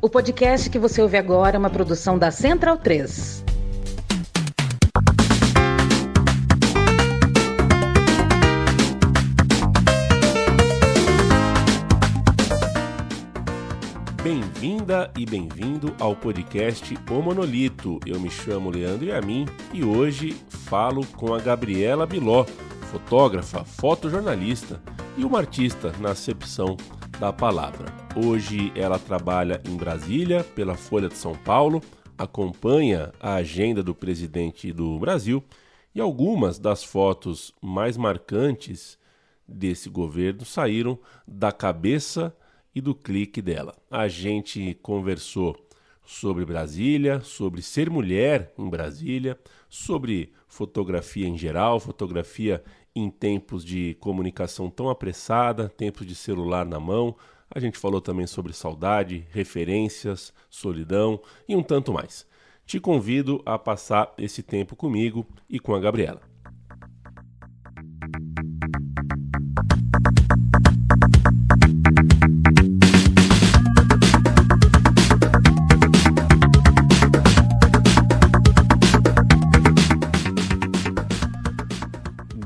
O podcast que você ouve agora é uma produção da Central 3. Bem-vinda e bem-vindo ao podcast O Monolito. Eu me chamo Leandro Yamin e hoje falo com a Gabriela Biló, fotógrafa, fotojornalista e uma artista na acepção da palavra. Hoje ela trabalha em Brasília pela Folha de São Paulo, acompanha a agenda do presidente do Brasil e algumas das fotos mais marcantes desse governo saíram da cabeça e do clique dela. A gente conversou sobre Brasília, sobre ser mulher em Brasília, sobre fotografia em geral, fotografia em tempos de comunicação tão apressada, tempos de celular na mão. A gente falou também sobre saudade, referências, solidão e um tanto mais. Te convido a passar esse tempo comigo e com a Gabriela.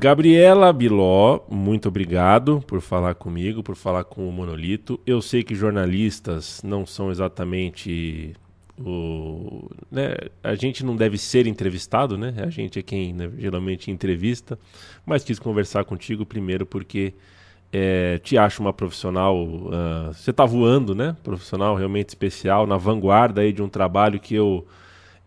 Gabriela Biló, muito obrigado por falar comigo, por falar com o Monolito. Eu sei que jornalistas não são exatamente o. Né, a gente não deve ser entrevistado, né? A gente é quem né, geralmente entrevista, mas quis conversar contigo primeiro porque é, te acho uma profissional. Uh, você está voando, né? Profissional realmente especial, na vanguarda aí de um trabalho que eu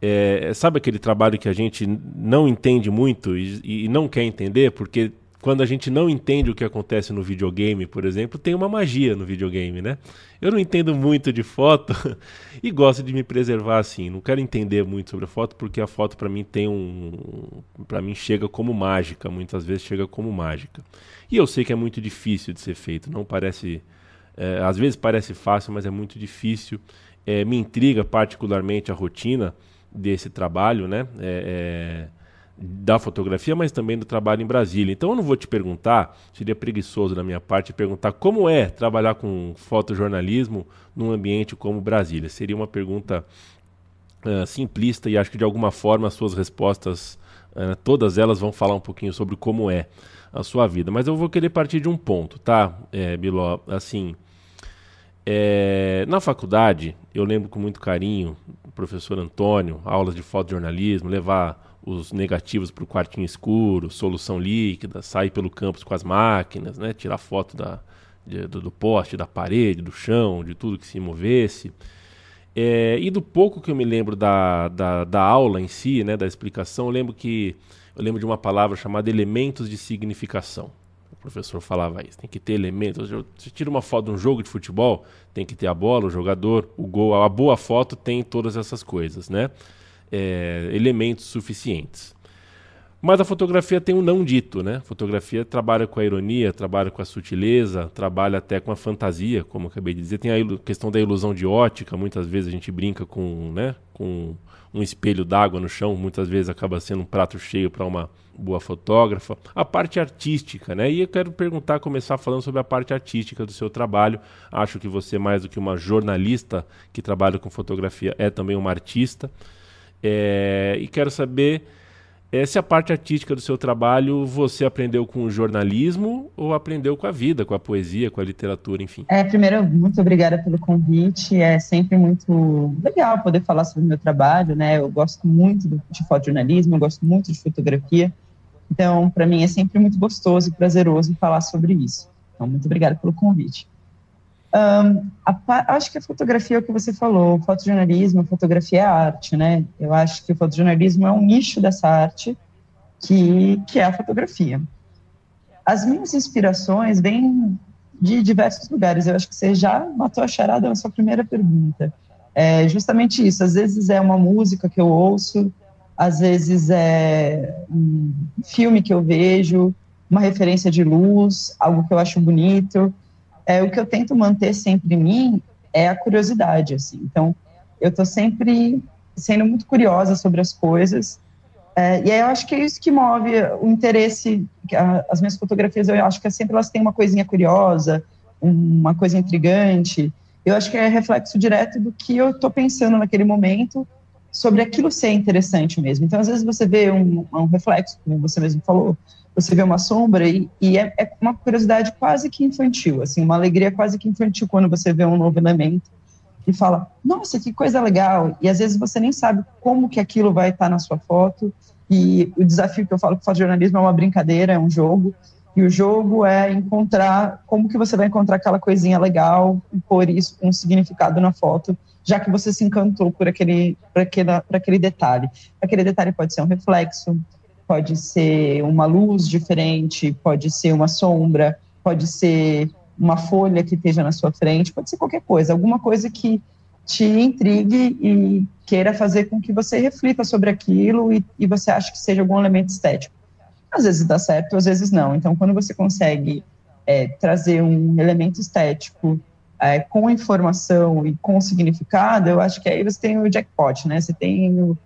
é, sabe aquele trabalho que a gente não entende muito e, e, não quer entender? Porque quando a gente não entende o que acontece no videogame, por exemplo, tem uma magia no videogame, né? Eu não entendo muito de foto e gosto de me preservar assim. Não quero entender muito sobre a foto porque a foto para mim tem um, para mim chega como mágica, muitas vezes chega como mágica. E eu sei que é muito difícil de ser feito. Não parece, é, às vezes parece fácil, mas é muito difícil. É, me intriga particularmente a rotina desse trabalho, né? É, é, da fotografia, mas também do trabalho em Brasília. Então eu não vou te perguntar, seria preguiçoso da minha parte perguntar como é trabalhar com fotojornalismo num ambiente como Brasília. Seria uma pergunta uh, simplista e acho que de alguma forma as suas respostas, uh, todas elas vão falar um pouquinho sobre como é a sua vida. Mas eu vou querer partir de um ponto, tá, é, Biló? Assim, é, na faculdade, eu lembro com muito carinho professor Antônio, aulas de fotojornalismo, levar os negativos para o quartinho escuro, solução líquida, sair pelo campus com as máquinas, né, tirar foto da, de, do, do, poste, da parede, do chão, de tudo que se movesse. É, e do pouco que eu me lembro da, da, da, aula em si, né, da explicação, eu lembro que eu lembro de uma palavra chamada elementos de significação. Professor falava isso, tem que ter elementos. Você tira uma foto de um jogo de futebol, tem que ter a bola, o jogador, o gol. A boa foto tem todas essas coisas, né? É, elementos suficientes. Mas a fotografia tem um não dito, né? A fotografia trabalha com a ironia, trabalha com a sutileza, trabalha até com a fantasia, como acabei de dizer. Tem a questão da ilusão de ótica, muitas vezes a gente brinca com, né, com um espelho d'água no chão, muitas vezes acaba sendo um prato cheio para uma boa fotógrafa. A parte artística, né? E eu quero perguntar, começar falando sobre a parte artística do seu trabalho. Acho que você, mais do que uma jornalista que trabalha com fotografia, é também uma artista. É... E quero saber essa é a parte artística do seu trabalho. Você aprendeu com o jornalismo ou aprendeu com a vida, com a poesia, com a literatura, enfim? É, primeiro, muito obrigada pelo convite. É sempre muito legal poder falar sobre o meu trabalho, né? Eu gosto muito de fotojornalismo, eu gosto muito de fotografia. Então, para mim é sempre muito gostoso e prazeroso falar sobre isso. Então, muito obrigada pelo convite. Um, a, acho que a fotografia é o que você falou, o fotojornalismo, a fotografia é arte, né? Eu acho que o fotojornalismo é um nicho dessa arte que, que é a fotografia. As minhas inspirações vêm de diversos lugares. Eu acho que você já matou a charada na sua primeira pergunta. É justamente isso. Às vezes é uma música que eu ouço, às vezes é um filme que eu vejo, uma referência de luz, algo que eu acho bonito é, o que eu tento manter sempre em mim é a curiosidade, assim. Então, eu estou sempre sendo muito curiosa sobre as coisas. É, e aí eu acho que é isso que move o interesse. As minhas fotografias, eu acho que sempre elas têm uma coisinha curiosa, uma coisa intrigante. eu acho que é reflexo direto do que eu estou pensando naquele momento sobre aquilo ser interessante mesmo. Então, às vezes você vê um, um reflexo, como você mesmo falou, você vê uma sombra e, e é, é, uma curiosidade quase que infantil, assim, uma alegria quase que infantil quando você vê um novo elemento e fala, nossa, que coisa legal. E às vezes você nem sabe como que aquilo vai estar na sua foto. E o desafio que eu falo que o jornalismo é uma brincadeira, é um jogo. E o jogo é encontrar como que você vai encontrar aquela coisinha legal e pôr isso um significado na foto, já que você se encantou por aquele, por aquele, por aquele detalhe. Aquele detalhe pode ser um reflexo, pode ser uma luz diferente, pode ser uma sombra, pode ser uma folha que esteja na sua frente, pode ser qualquer coisa, alguma coisa que te intrigue e queira fazer com que você reflita sobre aquilo e, e você ache que seja algum elemento estético. Às vezes dá certo, às vezes não. Então, quando você consegue é, trazer um elemento estético é, com informação e com significado, eu acho que aí você tem o jackpot, né? Você tem o,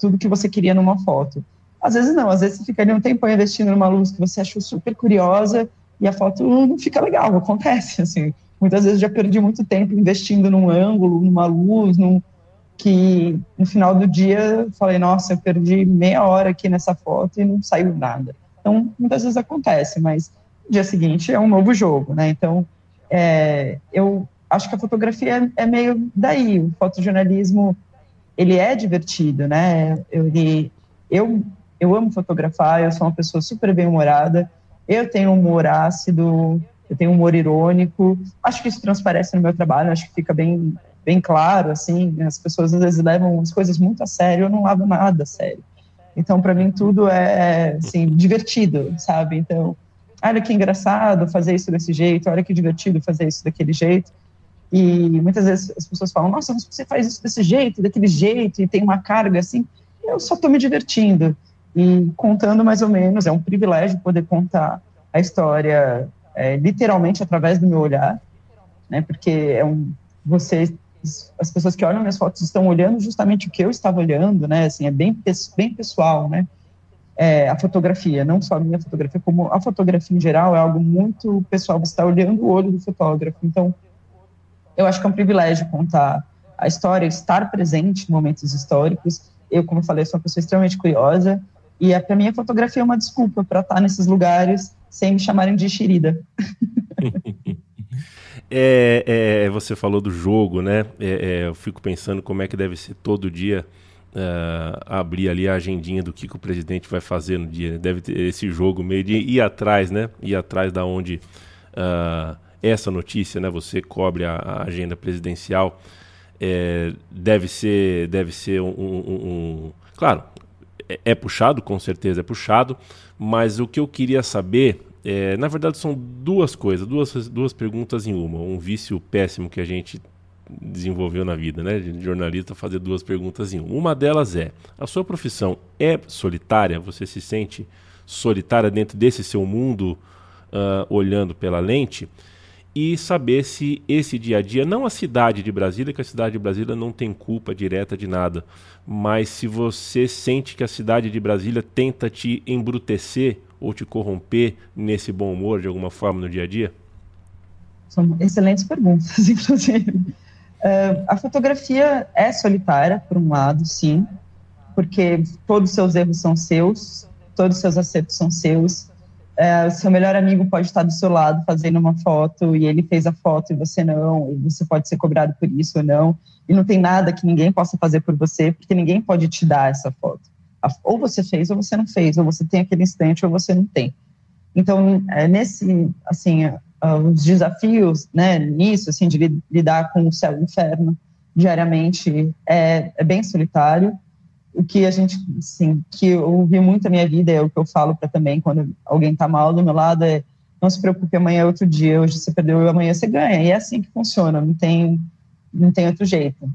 tudo que você queria numa foto. Às vezes não, às vezes você fica ali um tempo investindo numa luz que você achou super curiosa e a foto não fica legal, acontece, assim. Muitas vezes já perdi muito tempo investindo num ângulo, numa luz, num, que no final do dia falei, nossa, eu perdi meia hora aqui nessa foto e não saiu nada. Então, muitas vezes acontece, mas no dia seguinte é um novo jogo, né? Então, é, eu acho que a fotografia é, meio daí, o fotojornalismo, ele é divertido, né? Ele, eu, eu amo fotografar, eu sou uma pessoa super bem-humorada, eu tenho um humor ácido, eu tenho um humor irônico. Acho que isso transparece no meu trabalho, acho que fica bem, bem claro, assim. As pessoas às vezes levam as coisas muito a sério, eu não levo nada a sério. Então, para mim, tudo é, assim, divertido, sabe? Então, olha que engraçado fazer isso desse jeito, olha que divertido fazer isso daquele jeito. E muitas vezes as pessoas falam, nossa, mas você faz isso desse jeito, daquele jeito, e tem uma carga assim. Eu só estou me divertindo e contando mais ou menos. É um privilégio poder contar a história é, literalmente através do meu olhar, né? Porque é um você as pessoas que olham minhas fotos estão olhando justamente o que eu estava olhando, né? Assim, é bem bem pessoal, né? É, a fotografia, não só a minha fotografia, como a fotografia em geral é algo muito pessoal. Você está olhando o olho do fotógrafo, então eu acho que é um privilégio contar a história, estar presente em momentos históricos. Eu, como eu falei, sou uma pessoa extremamente curiosa e é, para mim a fotografia é uma desculpa para estar nesses lugares sem me chamarem de xerida. é, é, você falou do jogo, né? É, é, eu fico pensando como é que deve ser todo dia uh, abrir ali a agendinha do que, que, o presidente vai fazer no dia. Deve ter esse jogo meio de ir atrás, né? Ir atrás da onde uh, essa notícia, né? Você cobre a, a agenda presidencial. É, deve ser, deve ser um, um, um claro, é, puxado, com certeza é puxado, mas o que eu queria saber, é, na verdade são duas coisas, duas, duas perguntas em uma. Um vício péssimo que a gente desenvolveu na vida, né? De jornalista fazer duas perguntas em uma. Uma delas é: a sua profissão é solitária? Você se sente solitária dentro desse seu mundo, uh, olhando pela lente? E saber se esse dia a dia, não a cidade de Brasília, que a cidade de Brasília não tem culpa direta de nada, mas se você sente que a cidade de Brasília tenta te embrutecer ou te corromper nesse bom humor de alguma forma no dia a dia? São excelentes perguntas, inclusive. Uh, a fotografia é solitária, por um lado, sim, porque todos os seus erros são seus, todos os seus acertos são seus, é, seu melhor amigo pode estar do seu lado fazendo uma foto e ele fez a foto e você não, e você pode ser cobrado por isso ou não, e não tem nada que ninguém possa fazer por você, porque ninguém pode te dar essa foto. Ou você fez ou você não fez, ou você tem aquele instante ou você não tem. Então, é, nesse, assim, os desafios, né, nisso, assim, de lidar com o céu e o inferno diariamente é, é bem solitário, o que a gente, assim, que eu ouvi muito na minha vida, é o que eu falo para também quando alguém está mal do meu lado, é não se preocupe, amanhã é outro dia, hoje você perdeu e amanhã você ganha. E é assim que funciona, não tem, não tem outro jeito.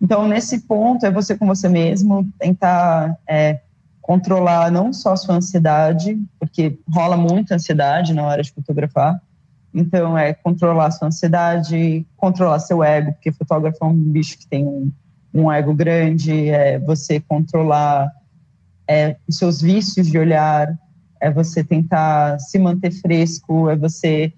Então, nesse ponto, é você com você mesmo, tentar é, controlar não só a sua ansiedade, porque rola muita ansiedade na hora de fotografar, então é controlar a sua ansiedade, controlar seu ego, porque fotógrafo é um bicho que tem um, um ego grande, é você controlar é, os seus vícios de olhar, é você tentar se manter fresco, é você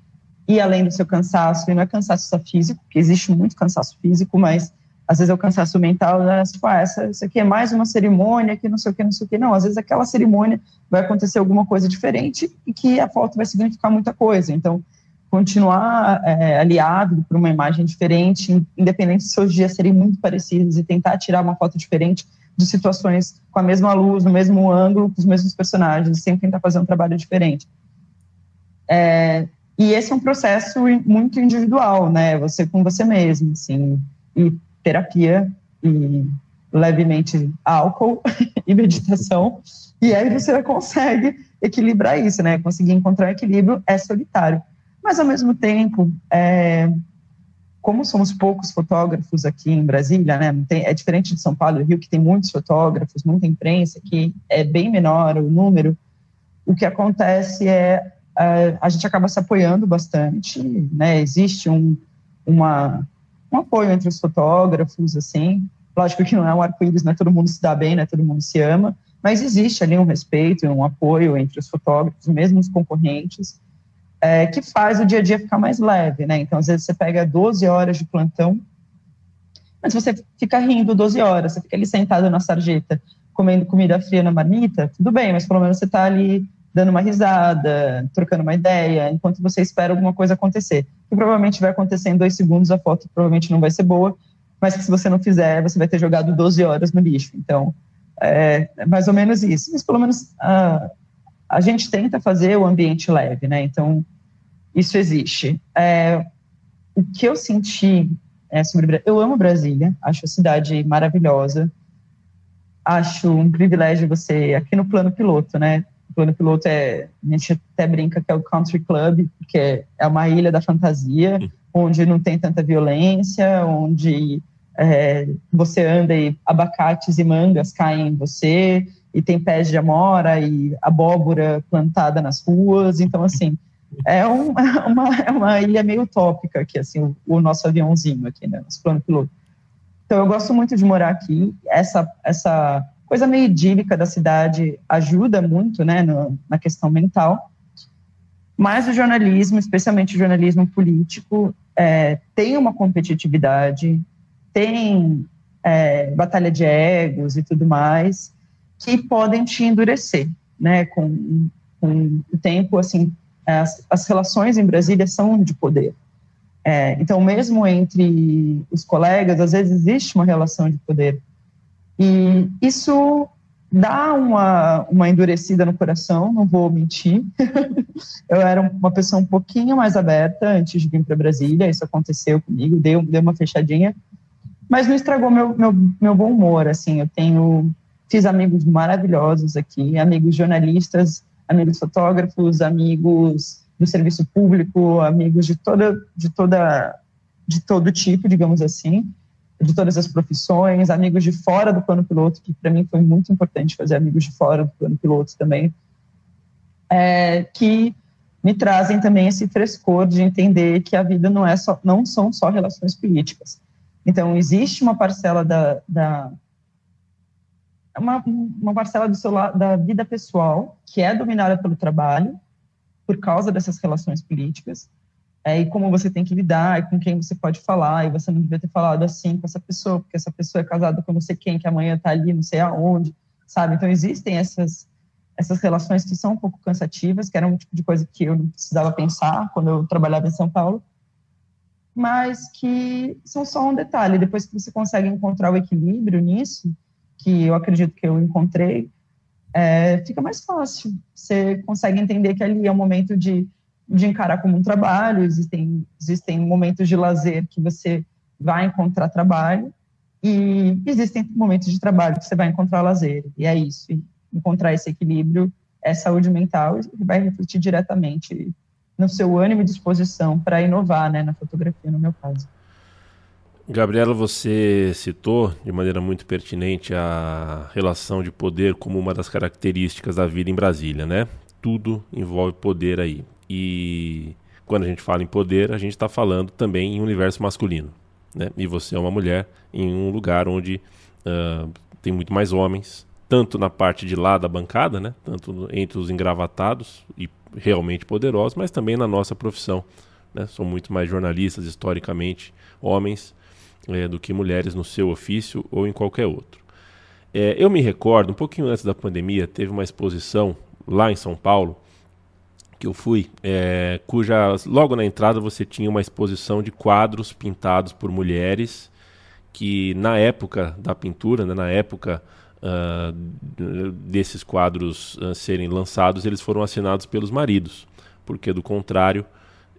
ir além do seu cansaço, e não é cansaço só físico, porque existe muito cansaço físico, mas às vezes é o cansaço mental, né? tipo, ah, essa, isso aqui é mais uma cerimônia, que não sei o que, não sei o que. Não, às vezes aquela cerimônia vai acontecer alguma coisa diferente e que a foto vai significar muita coisa. Então, continuar é, aliado por uma imagem diferente, independente se seus dias serem muito parecidos, e tentar tirar uma foto diferente de situações com a mesma luz, no mesmo ângulo, com os mesmos personagens, sempre tentar fazer um trabalho diferente. É, e esse é um processo muito individual, né? Você com você mesmo, assim, e terapia e levemente álcool e meditação, e aí você consegue equilibrar isso, né? Conseguir encontrar um equilíbrio é solitário. Mas, ao mesmo tempo, é, como somos poucos fotógrafos aqui em Brasília, né, tem, é diferente de São Paulo e Rio, que tem muitos fotógrafos, muita imprensa, que é bem menor o número, o que acontece é a, a gente acaba se apoiando bastante, né, existe um, uma, um apoio entre os fotógrafos, assim, lógico que não é um arco-íris, não é todo mundo se dá bem, não é todo mundo se ama, mas existe ali um respeito e um apoio entre os fotógrafos, mesmo os concorrentes, é, que faz o dia a dia ficar mais leve, né? Então, às vezes você pega 12 horas de plantão, mas você fica rindo 12 horas, você fica ali sentado na sarjeta, comendo comida fria na marmita, tudo bem, mas pelo menos você está ali dando uma risada, trocando uma ideia, enquanto você espera alguma coisa acontecer. Que provavelmente vai acontecer em dois segundos, a foto provavelmente não vai ser boa, mas que se você não fizer, você vai ter jogado 12 horas no lixo. Então, é, é mais ou menos isso. Mas pelo menos a, a gente tenta fazer o ambiente leve, né? Então, isso existe. É, o que eu senti é, sobre. Eu amo Brasília, acho a cidade maravilhosa. Acho um privilégio você, aqui no plano piloto, né? O plano piloto é. A gente até brinca que é o country club, que é, é uma ilha da fantasia, onde não tem tanta violência, onde é, você anda e abacates e mangas caem em você, e tem pés de amora e abóbora plantada nas ruas. Então, assim, é, um, é uma, é uma ilha meio utópica aqui, assim, o, o nosso aviãozinho aqui, né, nosso plano piloto. Então, eu gosto muito de morar aqui. Essa, essa coisa meio idílica da cidade ajuda muito, né, no, na questão mental. Mas o jornalismo, especialmente o jornalismo político, é, tem uma competitividade, tem é, batalha de egos e tudo mais, que podem te endurecer, né, com, com o tempo, assim, as, as relações em Brasília são de poder. É, então, mesmo entre os colegas, às vezes existe uma relação de poder. E isso dá uma, uma endurecida no coração, não vou mentir. eu era uma pessoa um pouquinho mais aberta antes de vir para Brasília, isso aconteceu comigo, deu, deu uma fechadinha, mas não estragou meu, meu, meu bom humor, assim, eu tenho Fiz amigos maravilhosos aqui, amigos jornalistas, amigos fotógrafos, amigos do serviço público, amigos de toda, de toda, de todo tipo, digamos assim, de todas as profissões, amigos de fora do plano piloto, que para mim foi muito importante fazer amigos de fora do plano piloto também, é, que me trazem também esse frescor de entender que a vida não é só, não são só relações políticas. Então existe uma parcela da, da uma, uma parcela do seu, da vida pessoal que é dominada pelo trabalho, por causa dessas relações políticas, é, e como você tem que lidar, e com quem você pode falar, e você não devia ter falado assim com essa pessoa, porque essa pessoa é casada com não sei quem, que amanhã está ali, não sei aonde, sabe? Então, existem essas, essas relações que são um pouco cansativas, que era um tipo de coisa que eu não precisava pensar quando eu trabalhava em São Paulo, mas que são só um detalhe. Depois que você consegue encontrar o equilíbrio nisso, que eu acredito que eu encontrei, é, fica mais fácil. Você consegue entender que ali é um momento de, de encarar como um trabalho, existem, existem momentos de lazer que você vai encontrar trabalho, e existem momentos de trabalho que você vai encontrar lazer, e é isso. Encontrar esse equilíbrio é saúde mental e vai refletir diretamente no seu ânimo e disposição para inovar né, na fotografia, no meu caso. Gabriela, você citou de maneira muito pertinente a relação de poder como uma das características da vida em Brasília, né? Tudo envolve poder aí. E quando a gente fala em poder, a gente está falando também em universo masculino, né? E você é uma mulher em um lugar onde uh, tem muito mais homens, tanto na parte de lá da bancada, né? Tanto entre os engravatados e realmente poderosos, mas também na nossa profissão Né? São muito mais jornalistas, historicamente, homens, é, do que mulheres no seu ofício ou em qualquer outro. É, eu me recordo, um pouquinho antes da pandemia, teve uma exposição lá em São Paulo, que eu fui, é, cuja logo na entrada você tinha uma exposição de quadros pintados por mulheres que na época da pintura, né, na época uh, desses quadros uh, serem lançados, eles foram assinados pelos maridos, porque do contrário,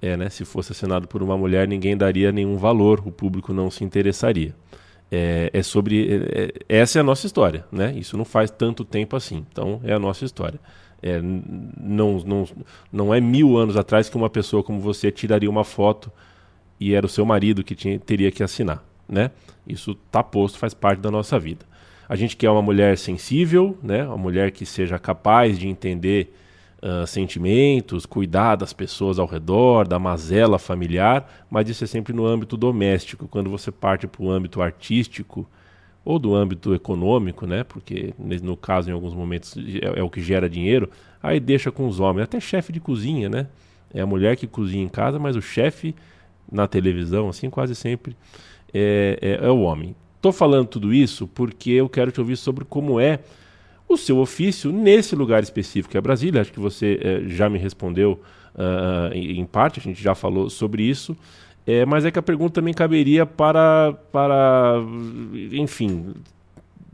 é, né, se fosse assinado por uma mulher, ninguém daria nenhum valor, o público não se interessaria. É, é sobre. É, é essa é a nossa história, né? Isso não faz tanto tempo assim. Então, é a nossa história. É, não, não, não é mil anos atrás que uma pessoa como você tiraria uma foto e era o seu marido que tinha, teria que assinar, né? Isso está posto, faz parte da nossa vida. A gente quer uma mulher sensível, né? Uma mulher que seja capaz de entender uh, sentimentos, cuidar das pessoas ao redor, da mazela familiar, mas isso é sempre no âmbito doméstico. Quando você parte para o âmbito artístico, ou do âmbito econômico, né? Porque no caso, em alguns momentos, é, é, o que gera dinheiro, aí deixa com os homens, até chefe de cozinha, né? É a mulher que cozinha em casa, mas o chefe na televisão, assim, quase sempre é, é, é o homem. Tô falando tudo isso porque eu quero te ouvir sobre como é o seu ofício nesse lugar específico que é Brasília. Acho que você é, já me respondeu uh, em parte, a gente já falou sobre isso. É, mas é que a pergunta também caberia para, para enfim,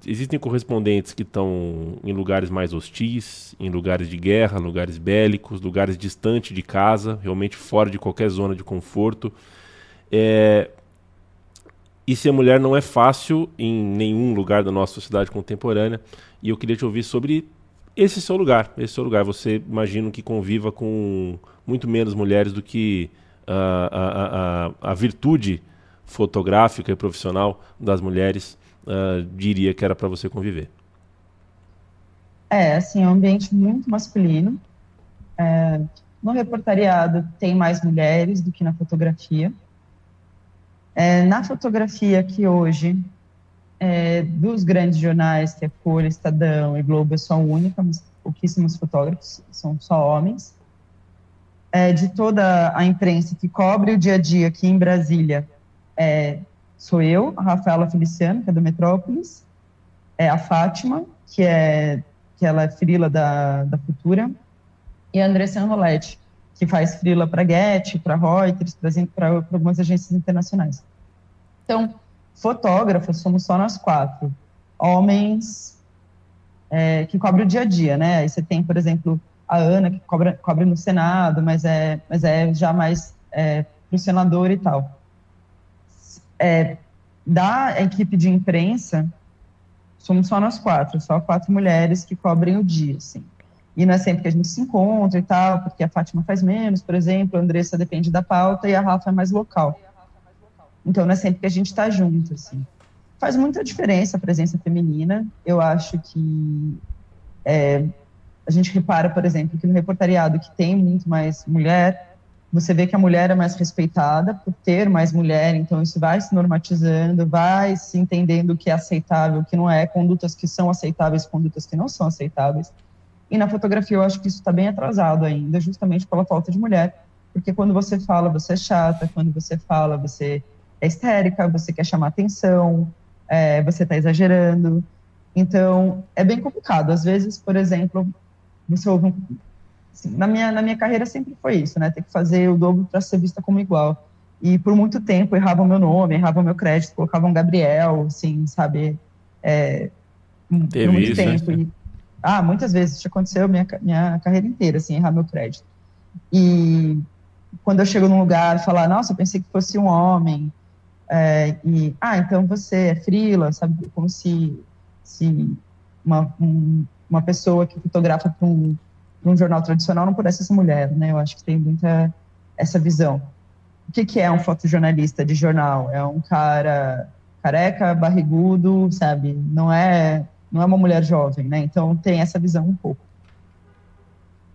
existem correspondentes que estão em lugares mais hostis, em lugares de guerra, lugares bélicos, lugares distantes de casa, realmente fora de qualquer zona de conforto. É... E ser mulher não é fácil em nenhum lugar da nossa sociedade contemporânea. E eu queria te ouvir sobre esse seu lugar. Esse seu lugar. Você imagino que conviva com muito menos mulheres do que a, a, a, virtude fotográfica e profissional das mulheres, uh, diria que era para você conviver? É, assim, é um ambiente muito masculino. É, no reportariado tem mais mulheres do que na fotografia. É, na fotografia que hoje, é, dos grandes jornais, que é Folha, Estadão e Globo, eu sou a única, mas pouquíssimos fotógrafos, são só homens é, de toda a imprensa que cobre o dia a dia aqui em Brasília é, sou eu, a Rafaela Feliciano, que é do Metrópolis, é a Fátima, que é que ela é frila da, da Futura, e a Andressa Anroletti, que faz frila para Get, para Reuters, para algumas agências internacionais. Então, fotógrafos somos só nós quatro. Homens é, que cobrem o dia a dia, né? Aí você tem, por exemplo, a Ana, que cobra, cobre no Senado, mas é, mas é já mais é, pro senador e tal. É, da equipe de imprensa, somos só nós quatro, só quatro mulheres que cobrem o dia, assim. E não é sempre que a gente se encontra e tal, porque a Fátima faz menos, por exemplo, a Andressa depende da pauta e a Rafa é mais local. Então não é sempre que a gente está junto, assim. Faz muita diferença a presença feminina. Eu acho que é, a gente repara, por exemplo, que no reportariado que tem muito mais mulher, você vê que a mulher é mais respeitada por ter mais mulher, então isso vai se normatizando, vai se entendendo o que é aceitável, o que não é, condutas que são aceitáveis, condutas que não são aceitáveis. E na fotografia eu acho que isso está bem atrasado ainda, justamente pela falta de mulher, porque quando você fala, você é chata, quando você fala, você é histérica, você quer chamar atenção, é, você está exagerando. Então, é bem complicado. Às vezes, por exemplo, você ouve um, assim, na minha na minha carreira sempre foi isso, né? Ter que fazer o dobro para ser vista como igual. E por muito tempo erravam meu nome, erravam meu crédito, colocavam Gabriel, assim, sabe? É, Teve muito isso, tempo. Né? E, ah, muitas vezes isso aconteceu minha minha carreira inteira, assim, errar meu crédito. E quando eu chego num lugar falar, nossa, eu pensei que fosse um homem, é, e ah, então você é frila, sabe? Como se se uma, um, uma pessoa que fotografa para um, um, jornal tradicional não pudesse ser mulher, né? Eu acho que tem muita essa visão. O que, que é um fotojornalista de jornal? É um cara careca, barrigudo, sabe? Não é, não é uma mulher jovem, né? Então tem essa visão um pouco.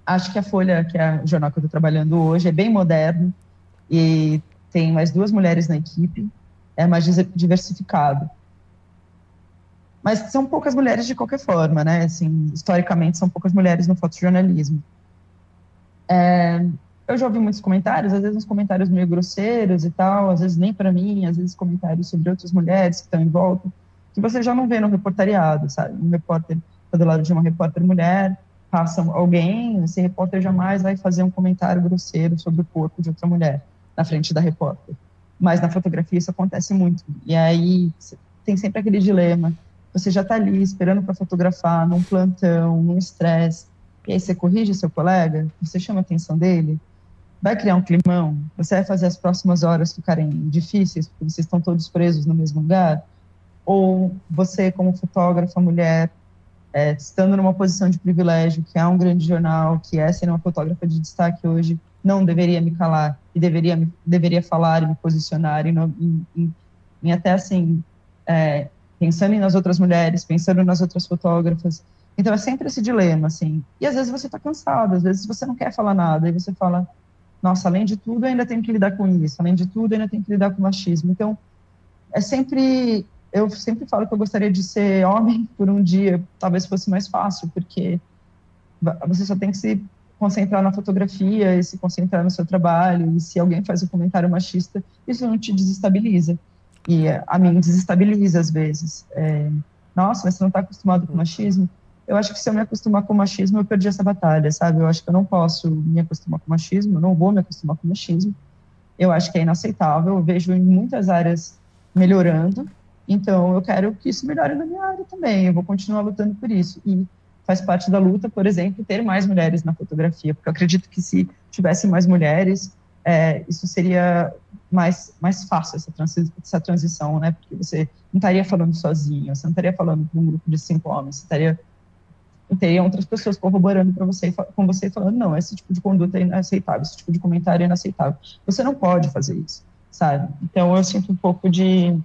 Acho que a Folha, que é o jornal que eu estou trabalhando hoje, é bem moderno e tem mais duas mulheres na equipe, é mais diversificado mas são poucas mulheres de qualquer forma, né? Assim, historicamente são poucas mulheres no fotojornalismo. É, eu já ouvi muitos comentários, às vezes uns comentários meio grosseiros e tal, às vezes nem para mim, às vezes comentários sobre outras mulheres que estão em volta, que você já não vê no reportariado, sabe? Um repórter está do lado de uma repórter mulher, passa alguém, esse repórter jamais vai fazer um comentário grosseiro sobre o corpo de outra mulher na frente da repórter. Mas na fotografia isso acontece muito. E aí tem sempre aquele dilema. Você já está ali esperando para fotografar, num plantão, num estresse, e aí você corrige seu colega, você chama a atenção dele, vai criar um climão, você vai fazer as próximas horas ficarem difíceis, porque vocês estão todos presos no mesmo lugar, ou você, como fotógrafa mulher, é, estando numa posição de privilégio, que é um grande jornal, que é ser uma fotógrafa de destaque hoje, não deveria me calar e deveria, me, deveria falar e me posicionar, e até assim, é, pensando nas outras mulheres, pensando nas outras fotógrafas. Então é sempre esse dilema, assim. E às vezes você está cansado, às vezes você não quer falar nada, e você fala, nossa, além de tudo, ainda tenho que lidar com isso, além de tudo, ainda tenho que lidar com machismo. Então, é sempre, eu sempre falo que eu gostaria de ser homem por um dia, talvez fosse mais fácil, porque você só tem que se concentrar na fotografia e se concentrar no seu trabalho, e se alguém faz um comentário machista, isso não te desestabiliza. E a mim desestabiliza às vezes. É, nossa, mas você não está acostumado com machismo? eu acho que se eu me acostumar com machismo, eu perdi essa batalha, sabe? Eu acho que eu não posso me acostumar com machismo, eu não vou me acostumar com machismo. Eu acho que é inaceitável, eu vejo em muitas áreas melhorando, então eu quero que isso melhore na minha área também, eu vou continuar lutando por isso. E faz parte da luta, por exemplo, ter mais mulheres na fotografia, porque eu acredito que se tivesse mais mulheres, é, isso seria mais, mais fácil, essa, transi essa transição, né? Porque você não estaria falando sozinho, você não estaria falando com um grupo de cinco homens, você estaria teriam outras pessoas corroborando para você com você falando não esse tipo de conduta é inaceitável esse tipo de comentário é inaceitável você não pode fazer isso sabe então eu sinto um pouco de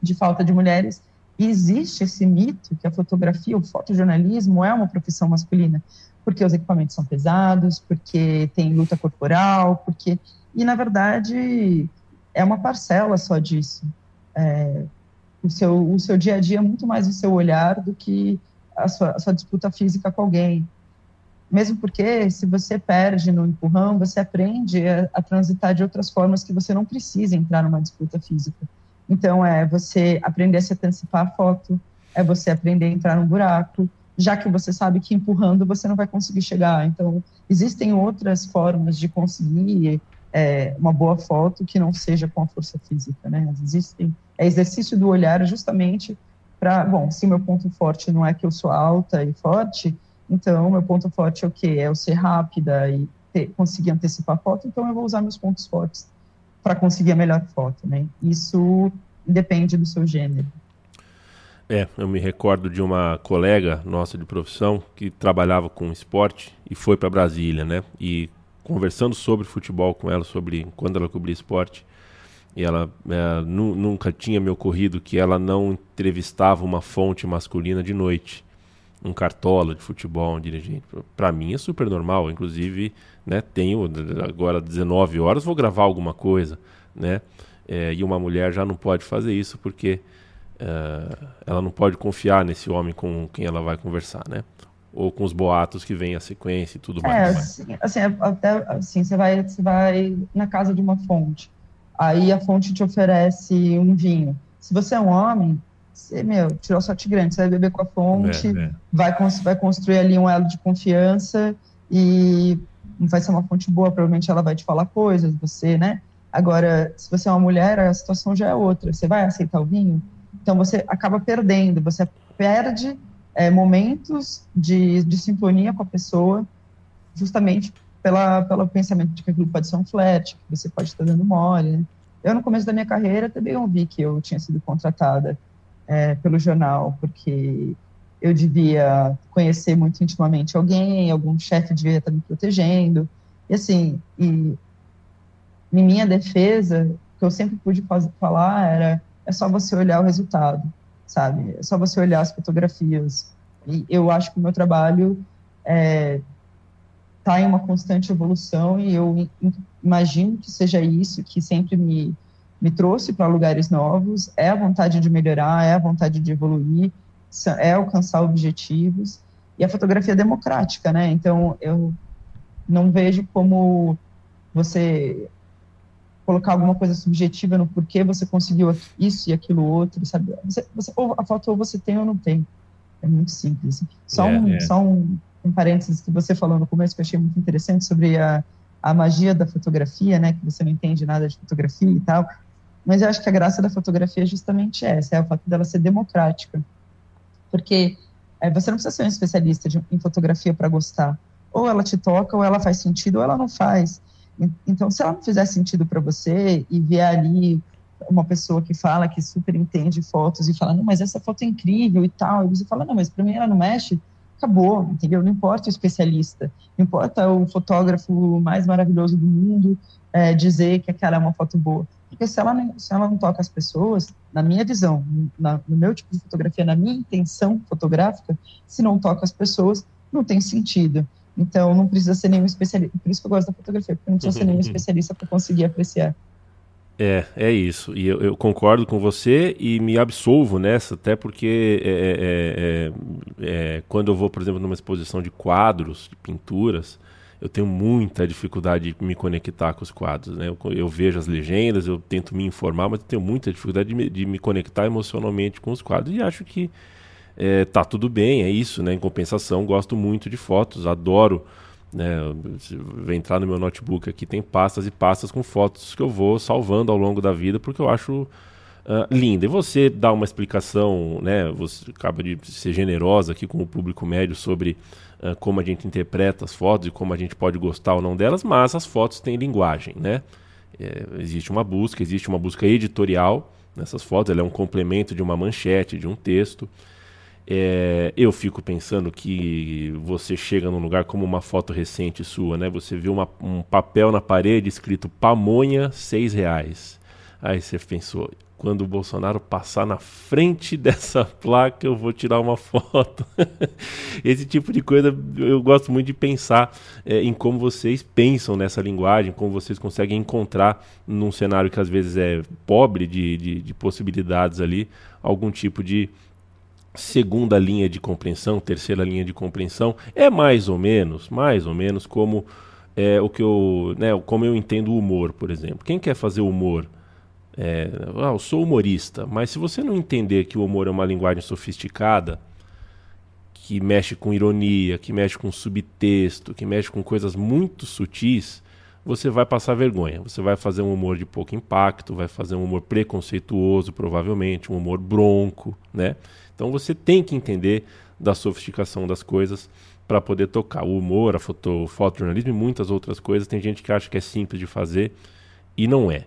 de falta de mulheres e existe esse mito que a fotografia o fotojornalismo é uma profissão masculina porque os equipamentos são pesados porque tem luta corporal porque e na verdade é uma parcela só disso é, o seu o seu dia a dia é muito mais o seu olhar do que a sua, a sua disputa física com alguém. Mesmo porque, se você perde no empurrão, você aprende a, a transitar de outras formas que você não precisa entrar numa disputa física. Então, é você aprender a se antecipar a foto, é você aprender a entrar num buraco, já que você sabe que empurrando você não vai conseguir chegar. Então, existem outras formas de conseguir é, uma boa foto que não seja com a força física, né? Existem é exercício do olhar justamente para, bom, se meu ponto forte não é que eu sou alta e forte, então meu ponto forte é o quê? É eu ser rápida e ter, conseguir antecipar a foto, então eu vou usar meus pontos fortes para conseguir a melhor foto, né? Isso depende do seu gênero. É, eu me recordo de uma colega nossa de profissão que trabalhava com esporte e foi para Brasília, né? E conversando sobre futebol com ela, sobre quando ela cobria esporte, e ela é, nu, nunca tinha me ocorrido que ela não entrevistava uma fonte masculina de noite um cartola de futebol, um dirigente. Para mim é super normal, inclusive, né, tenho agora 19 horas, vou gravar alguma coisa, né? É, e uma mulher já não pode fazer isso porque é, ela não pode confiar nesse homem com quem ela vai conversar, né? Ou com os boatos que vem a sequência e tudo mais. É, assim, assim, até assim, você vai, você vai na casa de uma fonte aí a fonte te oferece um vinho. Se você é um homem, você, meu, tirou sorte grande, você vai beber com a fonte, é, é. Vai, vai construir ali um elo de confiança e vai ser uma fonte boa, provavelmente ela vai te falar coisas, você, né? Agora, se você é uma mulher, a situação já é outra. Você vai aceitar o vinho? Então você acaba perdendo, você perde é, momentos de, de sintonia com a pessoa, justamente pela, pelo pensamento de que aquilo pode ser um flat, que você pode estar dando mole. Né? Eu, no começo da minha carreira, também ouvi que eu tinha sido contratada é, pelo jornal, porque eu devia conhecer muito intimamente alguém, algum chefe devia estar me protegendo. E assim, e, em minha defesa, o que eu sempre pude falar era: é só você olhar o resultado, sabe? É só você olhar as fotografias. E eu acho que o meu trabalho é, está em uma constante evolução e eu imagino que seja isso que sempre me, me trouxe para lugares novos, é a vontade de melhorar, é a vontade de evoluir, é alcançar objetivos, e a fotografia é democrática, né, então eu, Não vejo como você colocar alguma coisa subjetiva no porquê você conseguiu isso e aquilo outro, sabe? Você, você, ou a foto ou você tem ou não tem. É muito simples. Só, é, um, é. só um, um parênteses que você falou no começo que eu achei muito interessante sobre a, a magia da fotografia, né? Que você não entende nada de fotografia e tal. Mas eu acho que a graça da fotografia é justamente essa, é o fato dela ser democrática. Porque é, você não precisa ser um especialista de, em fotografia para gostar. Ou ela te toca, ou ela faz sentido, ou ela não faz. Então, se ela não fizer sentido para você e vier ali uma pessoa que fala que super entende fotos e fala, não, mas essa foto é incrível e tal, e você fala, não, mas para mim ela não mexe, acabou, entendeu? Não importa o especialista, não importa o fotógrafo mais maravilhoso do mundo é, dizer que aquela é uma foto boa, porque se ela, não, se ela não toca as pessoas, na minha visão, na, no meu tipo de fotografia, na minha intenção fotográfica, se não toca as pessoas, não tem sentido. Então, não precisa ser nenhum especialista. Por isso que eu gosto da fotografia, porque não precisa ser nenhum especialista para conseguir apreciar. É, é isso. E eu, eu, concordo com você e me absolvo nessa, até porque é, é, é, é, quando eu vou, por exemplo, numa exposição de quadros, de pinturas, eu tenho muita dificuldade de me conectar com os quadros. Né? Eu, eu vejo as legendas, eu tento me informar, mas eu tenho muita dificuldade de me, de me conectar emocionalmente com os quadros. E acho que é, tá tudo bem, é isso, né? Em compensação, gosto muito de fotos, adoro. Né, vou entrar no meu notebook aqui, tem pastas e pastas com fotos que eu vou salvando ao longo da vida, porque eu acho uh, linda. E você dá uma explicação, né? Você acaba de ser generosa aqui com o público médio sobre uh, como a gente interpreta as fotos e como a gente pode gostar ou não delas, mas as fotos têm linguagem, né? É, existe uma busca, existe uma busca editorial nessas fotos, ela é um complemento de uma manchete, de um texto. É, eu fico pensando que você chega num lugar como uma foto recente sua, né? Você viu uma, um papel na parede escrito pamonha seis reais. Aí você pensou, quando o Bolsonaro passar na frente dessa placa, eu vou tirar uma foto. Esse tipo de coisa eu gosto muito de pensar é, em como vocês pensam nessa linguagem, como vocês conseguem encontrar num cenário que às vezes é pobre de, de, de possibilidades ali, algum tipo de segunda linha de compreensão, terceira linha de compreensão, é mais ou menos, mais ou menos como é, o que eu, né, como eu entendo o humor, por exemplo. Quem quer fazer humor? É, ah, eu sou humorista, mas se você não entender que o humor é uma linguagem sofisticada, que mexe com ironia, que mexe com subtexto, que mexe com coisas muito sutis, você vai passar vergonha. Você vai fazer um humor de pouco impacto, vai fazer um humor preconceituoso, provavelmente, um humor bronco, né? Então você tem que entender da sofisticação das coisas para poder tocar. O humor, a foto, o fotojornalismo e muitas outras coisas. Tem gente que acha que é simples de fazer e não é.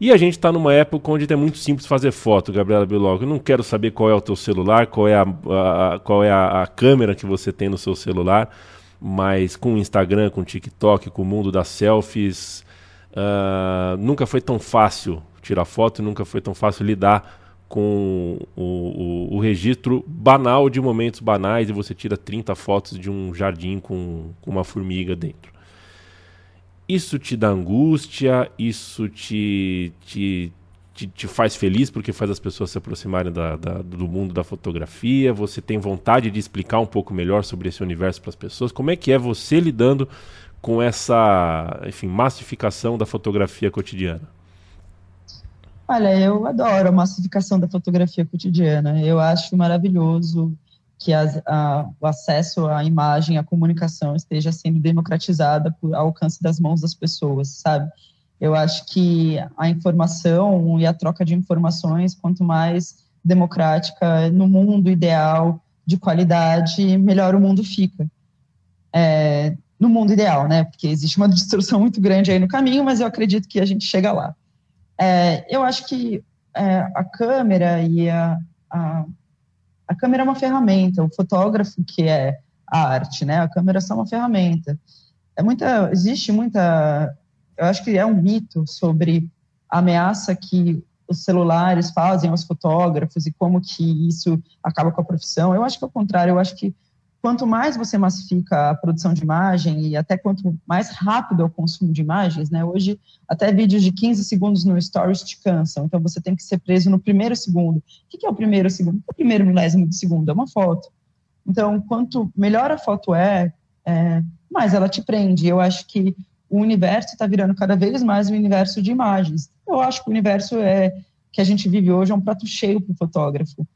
E a gente está numa época onde é muito simples fazer foto, Gabriela Bilogo. Eu não quero saber qual é o teu celular, qual é a, a qual é a, a, câmera que você tem no seu celular, mas com o Instagram, com o TikTok, com o mundo das selfies, uh, nunca foi tão fácil tirar foto, nunca foi tão fácil lidar com o, o, o, registro banal de momentos banais e você tira 30 fotos de um jardim com, com uma formiga dentro. Isso te dá angústia, isso te, te, te, te, faz feliz porque faz as pessoas se aproximarem da, da, do mundo da fotografia, você tem vontade de explicar um pouco melhor sobre esse universo para as pessoas. Como é que é você lidando com essa enfim, massificação da fotografia cotidiana? Olha, eu adoro a massificação da fotografia cotidiana. Eu acho maravilhoso que a, o acesso à imagem, à comunicação esteja sendo democratizada por, ao alcance das mãos das pessoas, sabe? Eu acho que a informação e a troca de informações, quanto mais democrática no mundo ideal, de qualidade, melhor o mundo fica. É, no mundo ideal, né? Porque existe uma destruição muito grande aí no caminho, mas eu acredito que a gente chega lá. É, eu acho que é, a câmera e a, a, a, câmera é uma ferramenta, o fotógrafo que é a arte, né? A câmera é só uma ferramenta. É muita, existe muita, eu acho que é um mito sobre a ameaça que os celulares fazem aos fotógrafos e como que isso acaba com a profissão. Eu acho que é o contrário, eu acho que quanto mais você massifica a produção de imagem e até quanto mais rápido é o consumo de imagens, né? Hoje, até vídeos de 15 segundos no Stories te cansam, então você tem que ser preso no primeiro segundo. O que é o primeiro segundo? O primeiro milésimo de segundo é uma foto. Então, quanto melhor a foto é, é mais ela te prende. Eu acho que o universo está virando cada vez mais um universo de imagens. Eu acho que o universo é que a gente vive hoje é um prato cheio para o fotógrafo,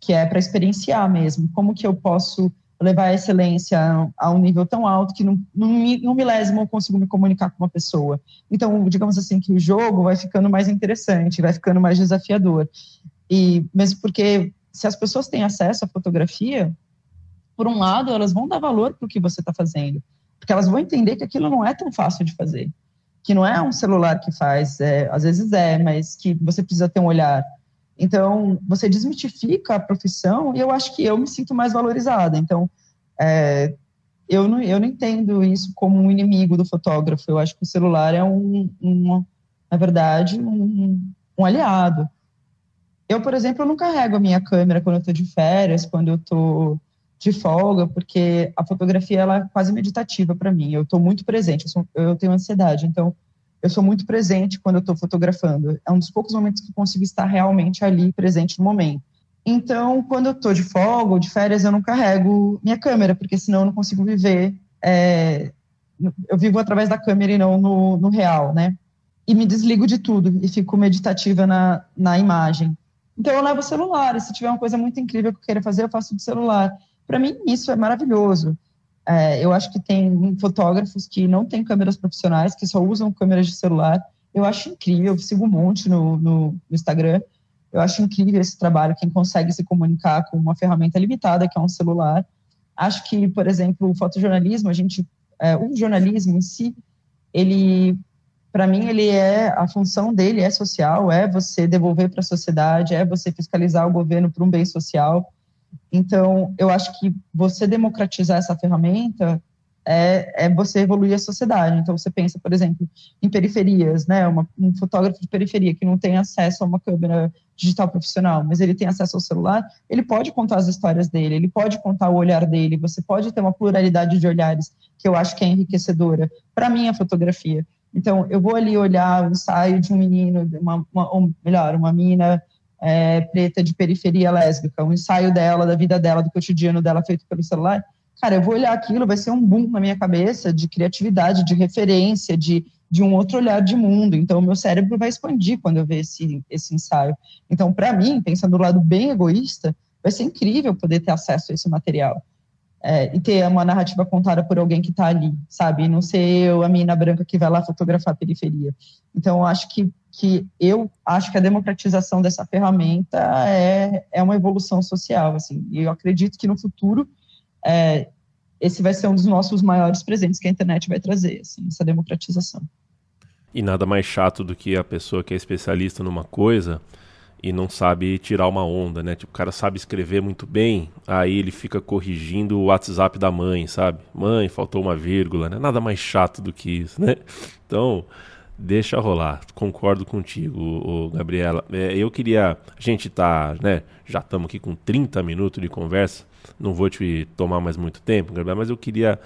que é para experienciar mesmo. Como que eu posso levar a excelência a um nível tão alto que num milésimo eu consigo me comunicar com uma pessoa. Então, digamos assim, que o jogo vai ficando mais interessante, vai ficando mais desafiador. E mesmo porque se as pessoas têm acesso à fotografia, por um lado, elas vão dar valor para o que você está fazendo, porque elas vão entender que aquilo não é tão fácil de fazer, que não é um celular que faz, é, às vezes é, mas que você precisa ter um olhar. Então, você desmitifica a profissão e eu acho que eu me sinto mais valorizada. Então, é, eu, não, eu não entendo isso como um inimigo do fotógrafo. Eu acho que o celular é um, um na verdade, um, um aliado. Eu, por exemplo, não carrego a minha câmera quando eu estou de férias, quando eu estou de folga, porque a fotografia ela é quase meditativa para mim. Eu estou muito presente, eu, sou, eu, tenho ansiedade, então eu sou muito presente quando eu estou fotografando. É um dos poucos momentos que eu consigo estar realmente ali, presente no momento. Então, quando eu estou de folga ou de férias, eu não carrego minha câmera, porque senão eu não consigo viver. É, eu vivo através da câmera e não no, no real, né? E me desligo de tudo e fico meditativa na, na imagem. Então eu levo o celular, e se tiver uma coisa muito incrível que eu queira fazer, eu faço do celular. Para mim, isso é maravilhoso. É, eu acho que tem fotógrafos que não têm câmeras profissionais, que só usam câmeras de celular. Eu acho incrível, eu sigo um monte no, no, no Instagram. Eu acho incrível esse trabalho, quem consegue se comunicar com uma ferramenta limitada, que é um celular. Acho que, por exemplo, o fotojornalismo, a gente, é, o jornalismo em si, ele para mim ele é a função dele é social, é você devolver para a sociedade, é você fiscalizar o governo para um bem social. Então, eu acho que você democratizar essa ferramenta é, é você evoluir a sociedade. Então, você pensa, por exemplo, em periferias, né? Uma, um fotógrafo de periferia que não tem acesso a uma câmera digital profissional, mas ele tem acesso ao celular, ele pode contar as histórias dele, ele pode contar o olhar dele, você pode ter uma pluralidade de olhares que eu acho que é enriquecedora para mim a fotografia. Então, eu vou ali olhar o ensaio de um menino, uma, uma ou melhor, uma mina é, preta de periferia lésbica, o ensaio dela, da vida dela, do cotidiano dela feito pelo celular. Cara, eu vou olhar aquilo, vai ser um boom na minha cabeça de criatividade, de referência, de, de um outro olhar de mundo. Então, o meu cérebro vai expandir quando eu ver esse, esse ensaio. Então, para mim, pensando do lado bem egoísta, vai ser incrível poder ter acesso a esse material é, e ter uma narrativa contada por alguém que está ali, sabe? E não ser eu, a mina branca que vai lá fotografar a periferia. Então, acho que, que eu acho que a democratização dessa ferramenta é, é uma evolução social, assim. E eu acredito que no futuro é, esse vai ser um dos nossos maiores presentes que a internet vai trazer, assim, essa democratização. E nada mais chato do que a pessoa que é especialista numa coisa e não sabe tirar uma onda, né? Tipo, o cara sabe escrever muito bem, aí ele fica corrigindo o WhatsApp da mãe, sabe? Mãe, faltou uma vírgula, né? Nada mais chato do que isso, né? Então, deixa rolar. Concordo contigo, o, Gabriela. É, eu queria, a gente tá, né? Já estamos aqui com 30 minutos de conversa. Não vou te tomar mais muito tempo, Gabriela, mas eu queria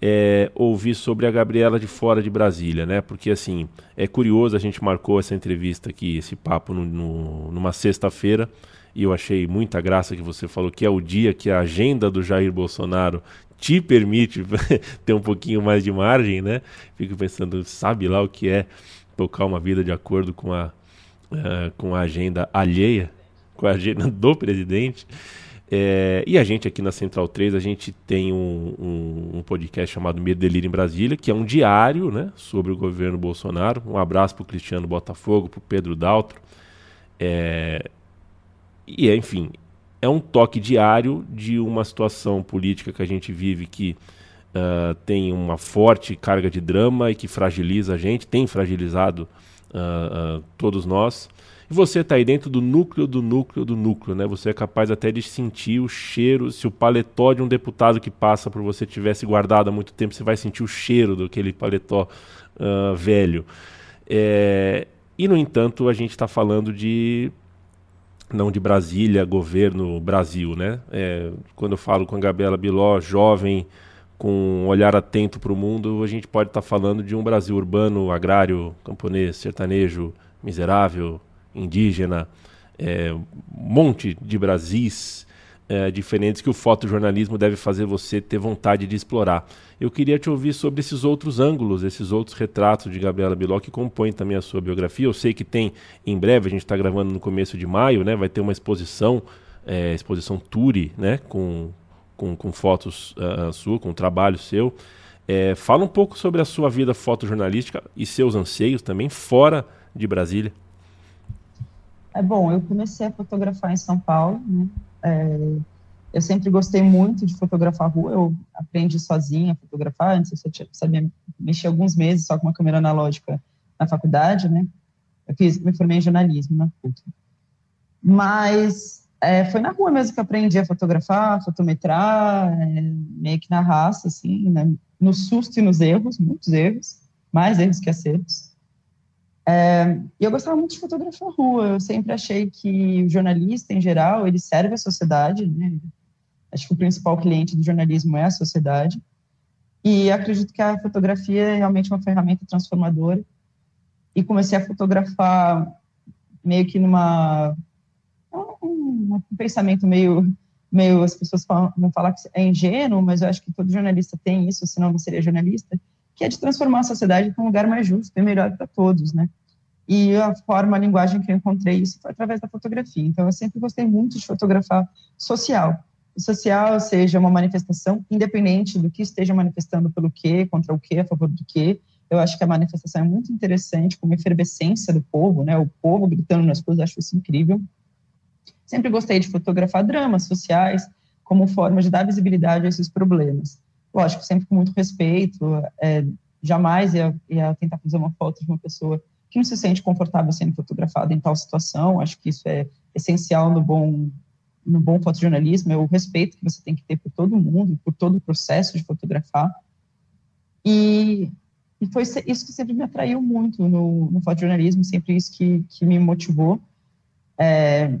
é, ouvir sobre a Gabriela de fora de Brasília, né? Porque assim, é curioso, a gente marcou essa entrevista aqui, esse papo no, no, numa sexta-feira, e eu achei muita graça que você falou que é o dia que a agenda do Jair Bolsonaro te permite ter um pouquinho mais de margem, né? Fico pensando, sabe lá o que é tocar uma vida de acordo com a, uh, com a agenda alheia, com a agenda do presidente. É, e a gente aqui na Central 3, a gente tem um, um, um podcast chamado Medo Delírio em Brasília, que é um diário né, sobre o governo Bolsonaro. Um abraço para o Cristiano Botafogo, para o Pedro Daltro. É, e, enfim, é um toque diário de uma situação política que a gente vive que uh, tem uma forte carga de drama e que fragiliza a gente, tem fragilizado uh, uh, todos nós. E você está aí dentro do núcleo do núcleo do núcleo, né? Você é capaz até de sentir o cheiro. Se o paletó de um deputado que passa por você tivesse guardado há muito tempo, você vai sentir o cheiro daquele paletó uh, velho. É... E, no entanto, a gente está falando de. Não de Brasília, governo Brasil, né? É... Quando eu falo com a Gabriela Biló, jovem, com um olhar atento para o mundo, a gente pode estar tá falando de um Brasil urbano, agrário, camponês, sertanejo, miserável, indígena, é, um monte de Brasis é, diferentes que o fotojornalismo deve fazer você ter vontade de explorar. Eu queria te ouvir sobre esses outros ângulos, esses outros retratos de Gabriela Biló que compõem também a sua biografia. Eu sei que tem em breve, a gente está gravando no começo de maio, né? Vai ter uma exposição, é, exposição Turi, né? Com, com, com fotos uh, sua, com trabalho seu. É, fala um pouco sobre a sua vida fotojornalística e seus anseios também fora de Brasília. É bom, eu comecei a fotografar em São Paulo, né? É, eu sempre gostei muito de fotografar rua, eu aprendi sozinha a fotografar, antes eu sabia mexer alguns meses só com uma câmera analógica na faculdade, né? Eu fiz, me formei em jornalismo na PUC. Mas é, foi na rua mesmo que aprendi a fotografar, fotometrar, é, meio que na raça, assim, né? no susto e nos erros, muitos erros, mais erros que acertos. É, eu gostava muito de fotografar rua, eu sempre achei que o jornalista, em geral, ele serve à sociedade, né? Acho que o principal cliente do jornalismo é a sociedade. E acredito que a fotografia é realmente uma ferramenta transformadora. E comecei a fotografar meio que numa um, um pensamento meio meio as pessoas falam, vão falar que é ingênuo, mas eu acho que todo jornalista tem isso, senão não seria jornalista, que é de transformar a sociedade para um lugar mais justo e melhor para todos, né? E a forma, a linguagem que eu encontrei isso foi através da fotografia. Então, eu sempre gostei muito de fotografar social social seja uma manifestação, independente do que esteja manifestando pelo quê, contra o quê, a favor do quê. Eu acho que a manifestação é muito interessante, como efervescência do povo, né? O povo gritando nas coisas, acho isso incrível. Sempre gostei de fotografar dramas sociais como forma de dar visibilidade a esses problemas. Lógico, sempre com muito respeito, é, jamais ia, ia tentar fazer uma foto de uma pessoa que não se sente confortável sendo fotografada em tal situação. Acho que isso é essencial no bom no bom fotojornalismo é o respeito que você tem que ter por todo mundo, por todo o processo de fotografar. E, e foi isso que sempre me atraiu muito no, no fotojornalismo, sempre isso que, que me motivou. É,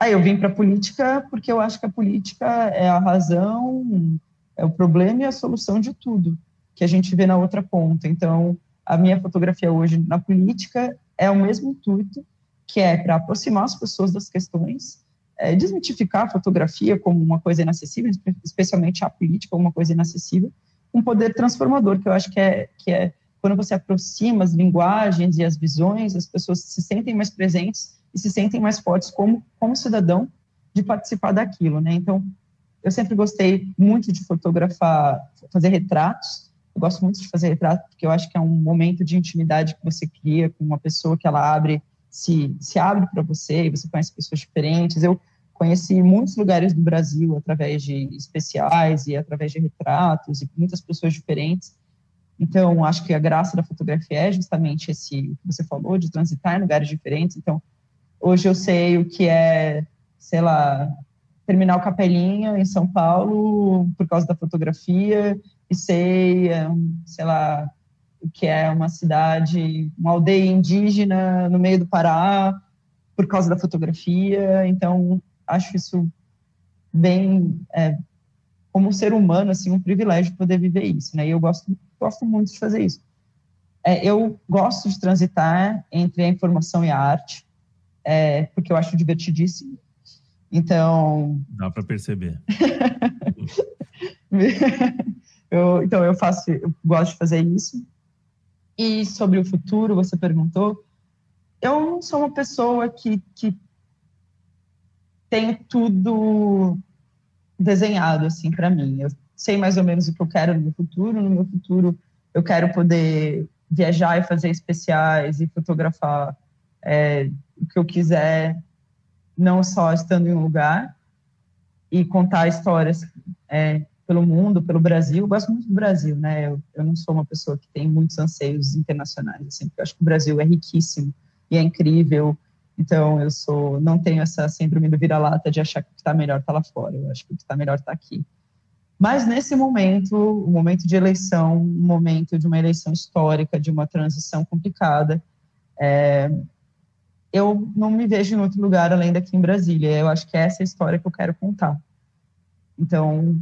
aí eu vim para a política porque eu acho que a política é a razão, é o problema e a solução de tudo que a gente vê na outra ponta. Então, a minha fotografia hoje na política é o mesmo intuito, que é para aproximar as pessoas das questões é, desmitificar a fotografia como uma coisa inacessível, especialmente a política como uma coisa inacessível, um poder transformador, que eu acho que é, que é quando você aproxima as linguagens e as visões, as pessoas se sentem mais presentes e se sentem mais fortes como, como cidadão de participar daquilo, né? Então, eu sempre gostei muito de fotografar, fazer retratos, eu gosto muito de fazer retrato, porque eu acho que é um momento de intimidade que você cria com uma pessoa que ela abre, se, se abre para você, e você conhece pessoas diferentes. Eu conheci muitos lugares do Brasil através de especiais e através de retratos e muitas pessoas diferentes. Então, acho que a graça da fotografia é justamente esse o que você falou, de transitar em lugares diferentes. Então, hoje eu sei o que é, sei lá, terminar o Capelinha em São Paulo por causa da fotografia e sei, lá, o que é uma cidade, uma aldeia indígena no meio do Pará por causa da fotografia. Então, acho isso bem, é, como ser humano, assim, um privilégio poder viver isso, né? E eu gosto, gosto muito de fazer isso. É, eu gosto de transitar entre a informação e a arte, é, porque eu acho divertidíssimo. Então. Dá para perceber. eu, então, eu faço, eu gosto de fazer isso. E sobre o futuro, você perguntou. Eu não sou uma pessoa que, que tenho tudo desenhado assim para mim. Eu sei mais ou menos o que eu quero no meu futuro. No meu futuro, eu quero poder viajar e fazer especiais e fotografar é, o que eu quiser, não só estando em um lugar e contar histórias é, pelo mundo, pelo Brasil. Eu gosto muito do Brasil, né? Eu, eu não sou uma pessoa que tem muitos anseios internacionais. Assim, eu acho que o Brasil é riquíssimo e é incrível então, eu sou, não tenho essa síndrome do vira-lata de achar que o que está melhor está lá fora. Eu acho que o que está melhor está aqui. Mas nesse momento, o momento de eleição, um momento de uma eleição histórica, de uma transição complicada, é, eu não me vejo em outro lugar além daqui em Brasília. Eu acho que essa é a história que eu quero contar. Então,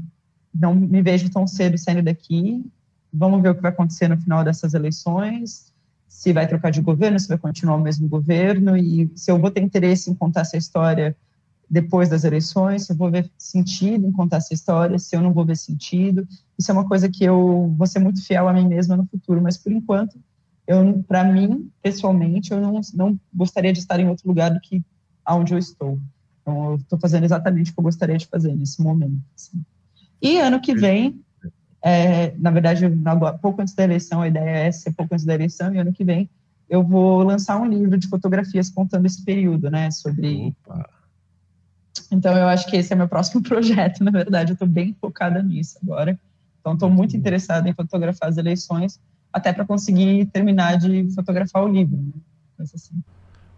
não me vejo tão cedo saindo daqui. Vamos ver o que vai acontecer no final dessas eleições se vai trocar de governo, se vai continuar o mesmo governo e se eu vou ter interesse em contar essa história depois das eleições, se eu vou ver sentido em contar essa história, se eu não vou ver sentido. Isso é uma coisa que eu vou ser muito fiel a mim mesma no futuro, mas por enquanto, eu, para mim, pessoalmente, eu não, não gostaria de estar em outro lugar do que onde eu estou. Então, eu estou fazendo exatamente o que eu gostaria de fazer nesse momento. Assim. E ano que vem, é, na verdade, pouco antes da eleição, a ideia é ser pouco antes da eleição, e ano que vem eu vou lançar um livro de fotografias contando esse período, né, sobre... Opa. Então, eu acho que esse é meu próximo projeto, na verdade, eu estou bem focada nisso agora. Então, estou muito interessada em fotografar as eleições, até para conseguir terminar de fotografar o livro, né? assim.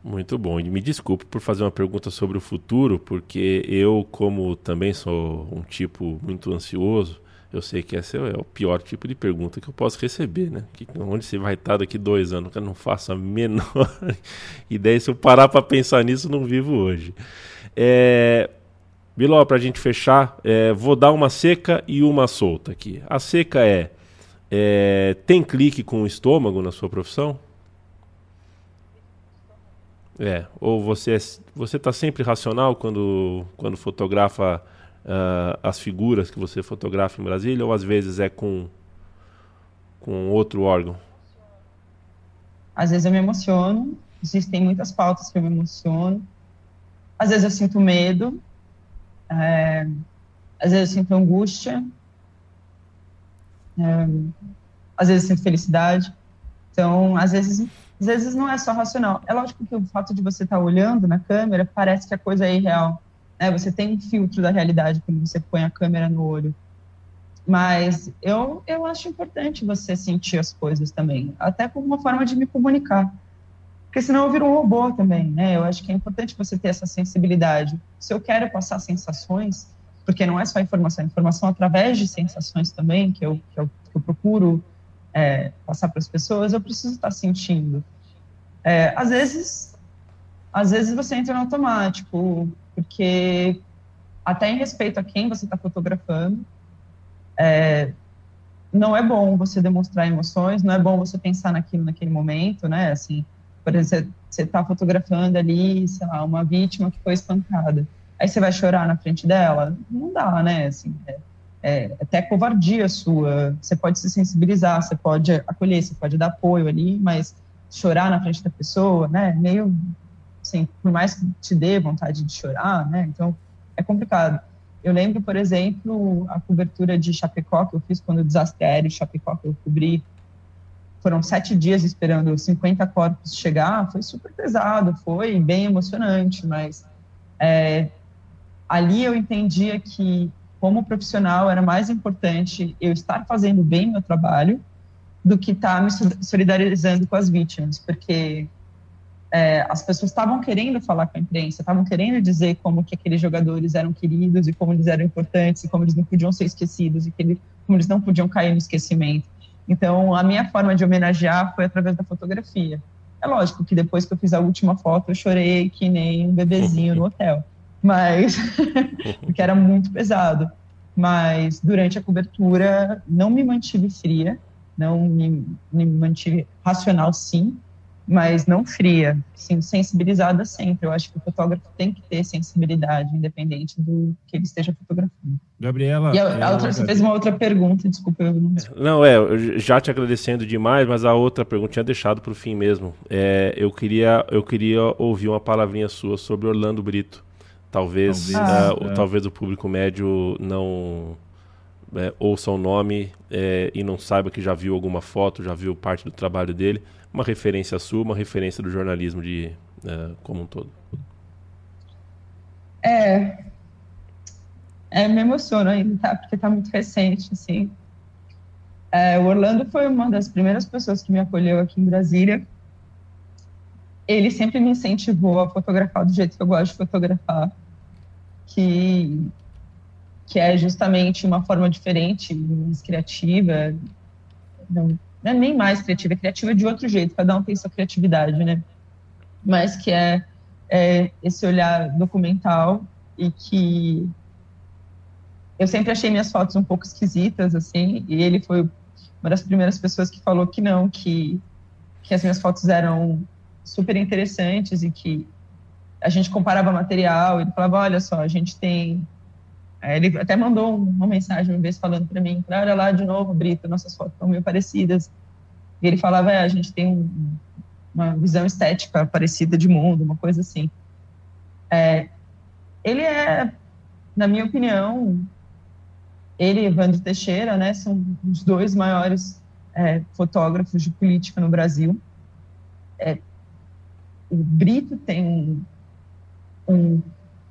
Muito bom. E me desculpe por fazer uma pergunta sobre o futuro, porque eu, como também sou um tipo muito ansioso, eu sei que esse é o pior tipo de pergunta que eu posso receber, né? Que, onde você vai estar daqui dois anos? Eu não faço a menor ideia. Se eu parar para pensar nisso, não vivo hoje. É... Biló, para a gente fechar, é, vou dar uma seca e uma solta aqui. A seca é, é tem clique com o estômago na sua profissão? É, ou você é, você está sempre racional quando, quando fotografa uh, as figuras que você fotografa em Brasília, ou às vezes é com, com outro órgão? Às vezes eu me emociono, existem muitas pautas que eu me emociono, às vezes eu sinto medo, é, às vezes eu sinto angústia, é, às vezes eu sinto felicidade. Então, às vezes às vezes não é só racional. É lógico que o fato de você estar tá olhando na câmera parece que a coisa é irreal. Né? Você tem um filtro da realidade quando você põe a câmera no olho. Mas eu, eu acho importante você sentir as coisas também, até como uma forma de me comunicar. Porque senão eu viro um robô também, né? Eu acho que é importante você ter essa sensibilidade. Se eu quero passar sensações, porque não é só informação, é informação através de sensações também, que eu, que eu, que eu procuro é, passar para as pessoas, eu preciso estar sentindo. É, às vezes, às vezes você entra no automático, porque até em respeito a quem você está fotografando, é, não é bom você demonstrar emoções, não é bom você pensar naquilo naquele momento, né? Assim, por exemplo, você está fotografando ali, sei lá, uma vítima que foi espancada. Aí você vai chorar na frente dela? Não dá, né? Assim, é, é, até covardia sua. Você pode se sensibilizar, você pode acolher, você pode dar apoio ali, mas chorar na frente da pessoa, né? Meio, assim, por mais que te dê vontade de chorar, né? Então, é complicado. Eu lembro, por exemplo, a cobertura de Chapecó que eu fiz quando o desastre aéreo de Chapecó que eu cobri. Foram sete dias esperando 50 corpos chegar. Foi super pesado, foi bem emocionante, mas é, ali eu entendia que como profissional, era mais importante eu estar fazendo bem meu trabalho do que estar tá me solidarizando com as vítimas, porque é, as pessoas estavam querendo falar com a imprensa, estavam querendo dizer como que aqueles jogadores eram queridos e como eles eram importantes e como eles não podiam ser esquecidos e que ele, como eles não podiam cair no esquecimento. Então, a minha forma de homenagear foi através da fotografia. É lógico que depois que eu fiz a última foto, eu chorei que nem um bebezinho no hotel mas porque era muito pesado. Mas durante a cobertura não me mantive fria, não me, me mantive racional sim, mas não fria, sim, sensibilizada sempre. Eu acho que o fotógrafo tem que ter sensibilidade, independente do que ele esteja fotografando. Gabriela. E a, a outra, você fez uma outra pergunta, desculpa. Eu não... não, é, já te agradecendo demais, mas a outra pergunta tinha deixado para o fim mesmo. É, eu, queria, eu queria ouvir uma palavrinha sua sobre Orlando Brito. Talvez, talvez, uh, é. talvez o público médio não é, ouça o nome é, e não saiba que já viu alguma foto, já viu parte do trabalho dele. Uma referência sua, uma referência do jornalismo de, é, como um todo. É, é, me emociona ainda, tá? Porque tá muito recente, assim. É, o Orlando foi uma das primeiras pessoas que me acolheu aqui em Brasília. Ele sempre me incentivou a fotografar do jeito que eu gosto de fotografar que, que é justamente uma forma diferente, mais criativa, não, não é nem mais criativa, é criativa de outro jeito, cada um tem sua criatividade, né? Mas que é, é esse olhar documental e que eu sempre achei minhas fotos um pouco esquisitas, assim, e ele foi uma das primeiras pessoas que falou que não, que, que as minhas fotos eram super interessantes e que a gente comparava material, ele falava, olha só, a gente tem... Ele até mandou uma mensagem uma vez falando para mim, olha lá de novo, Brito, nossas fotos estão meio parecidas. E ele falava, é, a gente tem um, uma visão estética parecida de mundo, uma coisa assim. É, ele é, na minha opinião, ele e Evandro Teixeira, né, são os dois maiores é, fotógrafos de política no Brasil. É, o Brito tem um, um,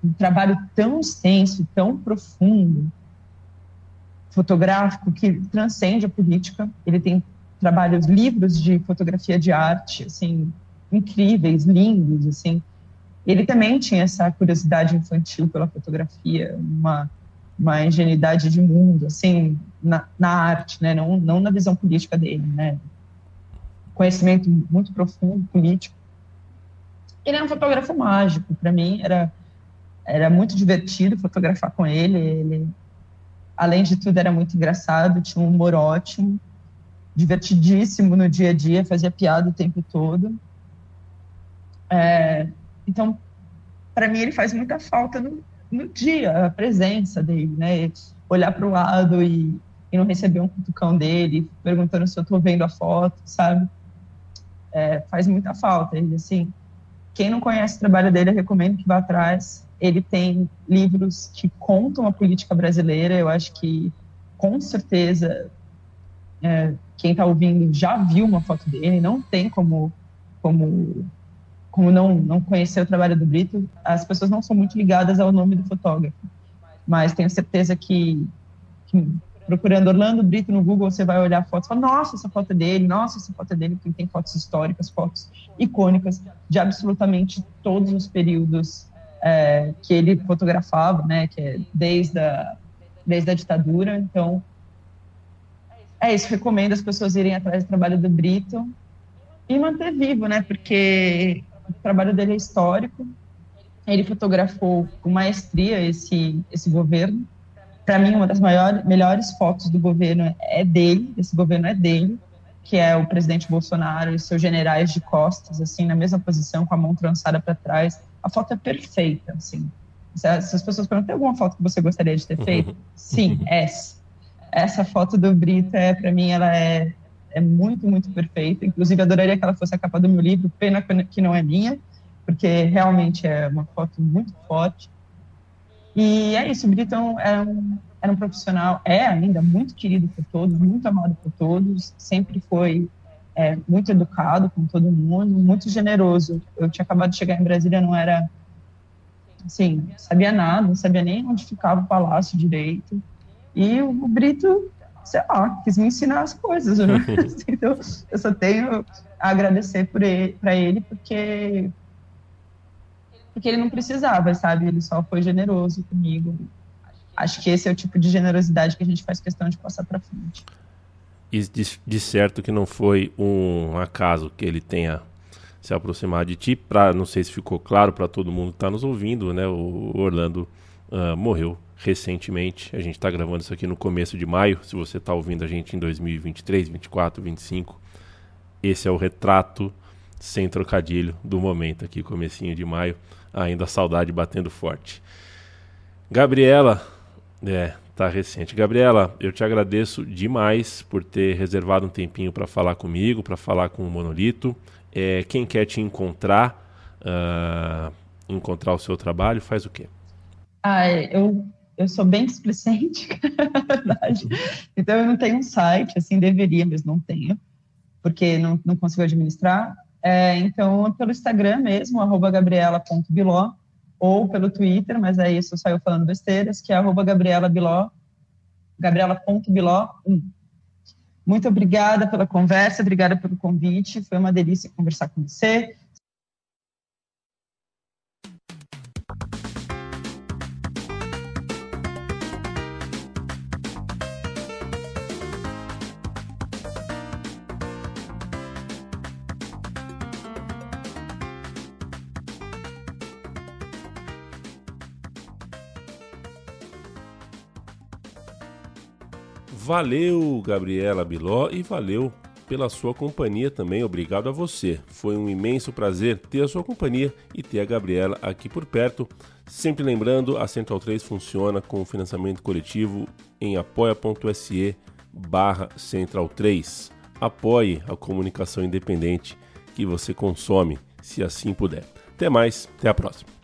um, trabalho tão extenso, tão profundo, fotográfico, que transcende a política. Ele tem trabalhos, livros de fotografia de arte, assim, incríveis, lindos, assim. Ele também tinha essa curiosidade infantil pela fotografia, uma, uma ingenuidade de mundo, assim, na, na arte, né, não, não na visão política dele, né, conhecimento muito profundo político. Ele é um fotógrafo mágico, para mim era era muito divertido fotografar com ele, ele além de tudo era muito engraçado, tinha um humor ótimo, divertidíssimo no dia a dia, fazia piada o tempo todo. É, então, para mim, ele faz muita falta no, no dia, a presença dele, né? Olhar para o lado e, e, não receber um cutucão dele, perguntando se eu estou vendo a foto, sabe? É, faz muita falta. Ele, assim, quem não conhece o trabalho dele, eu recomendo que vá atrás. Ele tem livros que contam a política brasileira. Eu acho que, com certeza, é, quem está ouvindo já viu uma foto dele, não tem como, como, como não, não conhecer o trabalho do Brito. As pessoas não são muito ligadas ao nome do fotógrafo, mas tenho certeza que, que procurando Orlando Brito no Google, você vai olhar fotos e falar, nossa, essa foto é dele, nossa, essa foto é dele, porque tem fotos históricas, fotos icônicas de absolutamente todos os períodos é, que ele fotografava, né, que é desde a, desde a ditadura, então é isso, recomendo as pessoas irem atrás do trabalho do Brito e manter vivo, né? Porque o trabalho dele é histórico. Ele fotografou com maestria esse esse governo. Para mim, uma das maiores, melhores fotos do governo é dele. Esse governo é dele, que é o presidente Bolsonaro e seus generais de costas, assim, na mesma posição, com a mão trançada para trás. A foto é perfeita, assim. Se as pessoas perguntam, tem alguma foto que você gostaria de ter feito? Sim, essa essa foto do Brito, é, para mim, ela é, é muito, muito perfeita. Inclusive, adoraria que ela fosse a capa do meu livro, pena que não é minha, porque realmente é uma foto muito forte. E é isso, o Brito era um, era um profissional, é ainda muito querido por todos, muito amado por todos, sempre foi é, muito educado com todo mundo, muito generoso. Eu tinha acabado de chegar em Brasília, não era, assim, sabia nada, não sabia nem onde ficava o palácio direito. E o Brito, sei lá, quis me ensinar as coisas. Né? então, eu só tenho a agradecer para ele, ele, porque porque ele não precisava, sabe? Ele só foi generoso comigo. Acho que esse é o tipo de generosidade que a gente faz questão de passar para frente. E de, de, certo que não foi um acaso que ele tenha se aproximado de ti, para não sei se ficou claro para todo mundo que está nos ouvindo, né? O Orlando uh, morreu recentemente. A gente está gravando isso aqui no começo de maio. Se você está ouvindo a gente em 2023, 24, 25, esse é o retrato sem trocadilho do momento aqui, comecinho de maio. Ainda a saudade batendo forte. Gabriela, é, tá recente. Gabriela, eu te agradeço demais por ter reservado um tempinho para falar comigo, para falar com o Monolito. É, quem quer te encontrar, uh, encontrar o seu trabalho, faz o quê? Ah, eu eu sou bem displicente, na verdade. Então, eu não tenho um site, assim, deveria, mas não tenho, porque não, não consigo administrar. É, então, pelo Instagram mesmo, gabriela.biló, ou pelo Twitter, mas aí isso saiu falando besteiras, que é arroba gabriela.biló, gabriela.biló1. Muito obrigada pela conversa, obrigada pelo convite, foi uma delícia conversar com você. Valeu, Gabriela Biló, e valeu pela sua companhia também. Obrigado a você. Foi um imenso prazer ter a sua companhia e ter a Gabriela aqui por perto. Sempre lembrando, a Central 3 funciona com financiamento coletivo em apoia.se barra Central 3. Apoie a comunicação independente que você consome, se assim puder. Até mais, até a próxima.